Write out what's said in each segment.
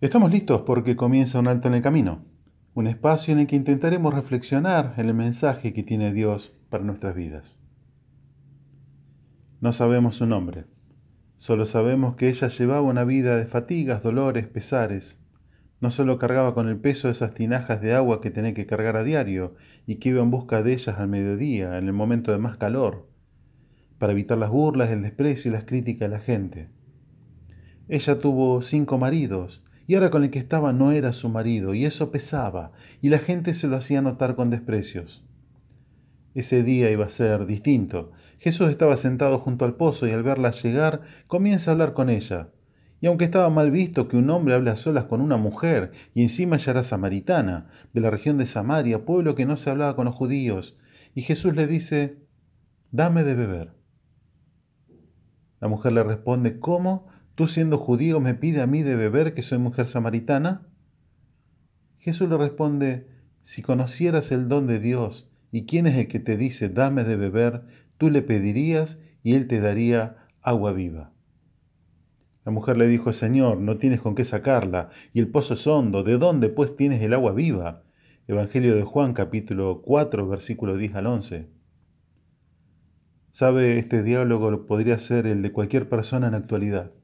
Estamos listos porque comienza un alto en el camino, un espacio en el que intentaremos reflexionar en el mensaje que tiene Dios para nuestras vidas. No sabemos su nombre, solo sabemos que ella llevaba una vida de fatigas, dolores, pesares. No solo cargaba con el peso de esas tinajas de agua que tenía que cargar a diario y que iba en busca de ellas al mediodía, en el momento de más calor, para evitar las burlas, el desprecio y las críticas de la gente. Ella tuvo cinco maridos y ahora con el que estaba no era su marido, y eso pesaba, y la gente se lo hacía notar con desprecios. Ese día iba a ser distinto. Jesús estaba sentado junto al pozo y al verla llegar comienza a hablar con ella. Y aunque estaba mal visto que un hombre hable a solas con una mujer, y encima ella era samaritana, de la región de Samaria, pueblo que no se hablaba con los judíos, y Jesús le dice, dame de beber. La mujer le responde, ¿cómo? ¿Tú siendo judío me pide a mí de beber que soy mujer samaritana? Jesús le responde, si conocieras el don de Dios y quién es el que te dice dame de beber, tú le pedirías y él te daría agua viva. La mujer le dijo, Señor, no tienes con qué sacarla, y el pozo es hondo, ¿de dónde pues tienes el agua viva? Evangelio de Juan capítulo 4 versículo 10 al 11. Sabe, este diálogo podría ser el de cualquier persona en la actualidad.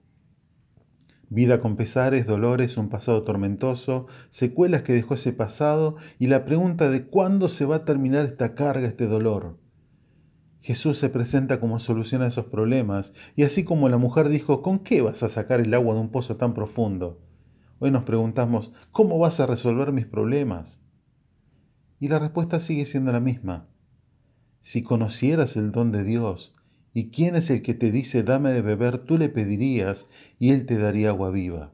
Vida con pesares, dolores, un pasado tormentoso, secuelas que dejó ese pasado y la pregunta de cuándo se va a terminar esta carga, este dolor. Jesús se presenta como solución a esos problemas y así como la mujer dijo, ¿con qué vas a sacar el agua de un pozo tan profundo? Hoy nos preguntamos, ¿cómo vas a resolver mis problemas? Y la respuesta sigue siendo la misma. Si conocieras el don de Dios, ¿Y quién es el que te dice dame de beber? Tú le pedirías y él te daría agua viva.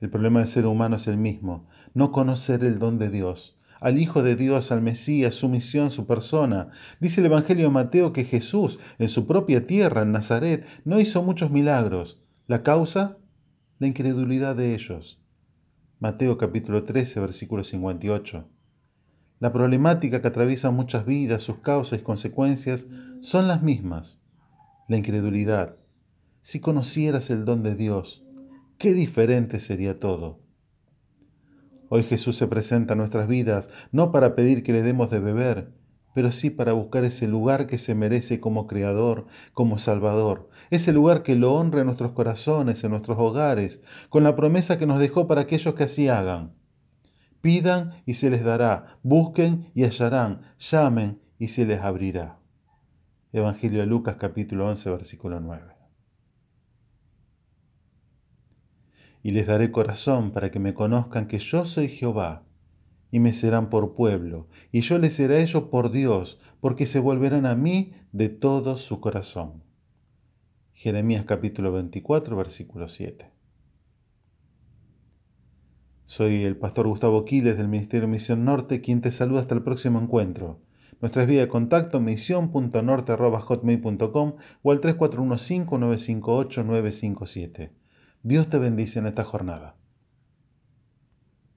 El problema del ser humano es el mismo, no conocer el don de Dios, al Hijo de Dios, al Mesías, su misión, su persona. Dice el Evangelio de Mateo que Jesús, en su propia tierra, en Nazaret, no hizo muchos milagros. ¿La causa? La incredulidad de ellos. Mateo capítulo 13, versículo 58. La problemática que atraviesa muchas vidas, sus causas y consecuencias son las mismas. La incredulidad. Si conocieras el don de Dios, qué diferente sería todo. Hoy Jesús se presenta a nuestras vidas no para pedir que le demos de beber, pero sí para buscar ese lugar que se merece como Creador, como Salvador, ese lugar que lo honre en nuestros corazones, en nuestros hogares, con la promesa que nos dejó para aquellos que así hagan. Pidan y se les dará, busquen y hallarán, llamen y se les abrirá. Evangelio de Lucas capítulo 11 versículo 9. Y les daré corazón para que me conozcan que yo soy Jehová, y me serán por pueblo, y yo les seré a ellos por Dios, porque se volverán a mí de todo su corazón. Jeremías capítulo 24 versículo 7. Soy el pastor Gustavo Quiles del Ministerio Misión Norte, quien te saluda hasta el próximo encuentro. Nuestras vías de contacto misión.norte.hotmail.com o al 3415-958-957. Dios te bendice en esta jornada.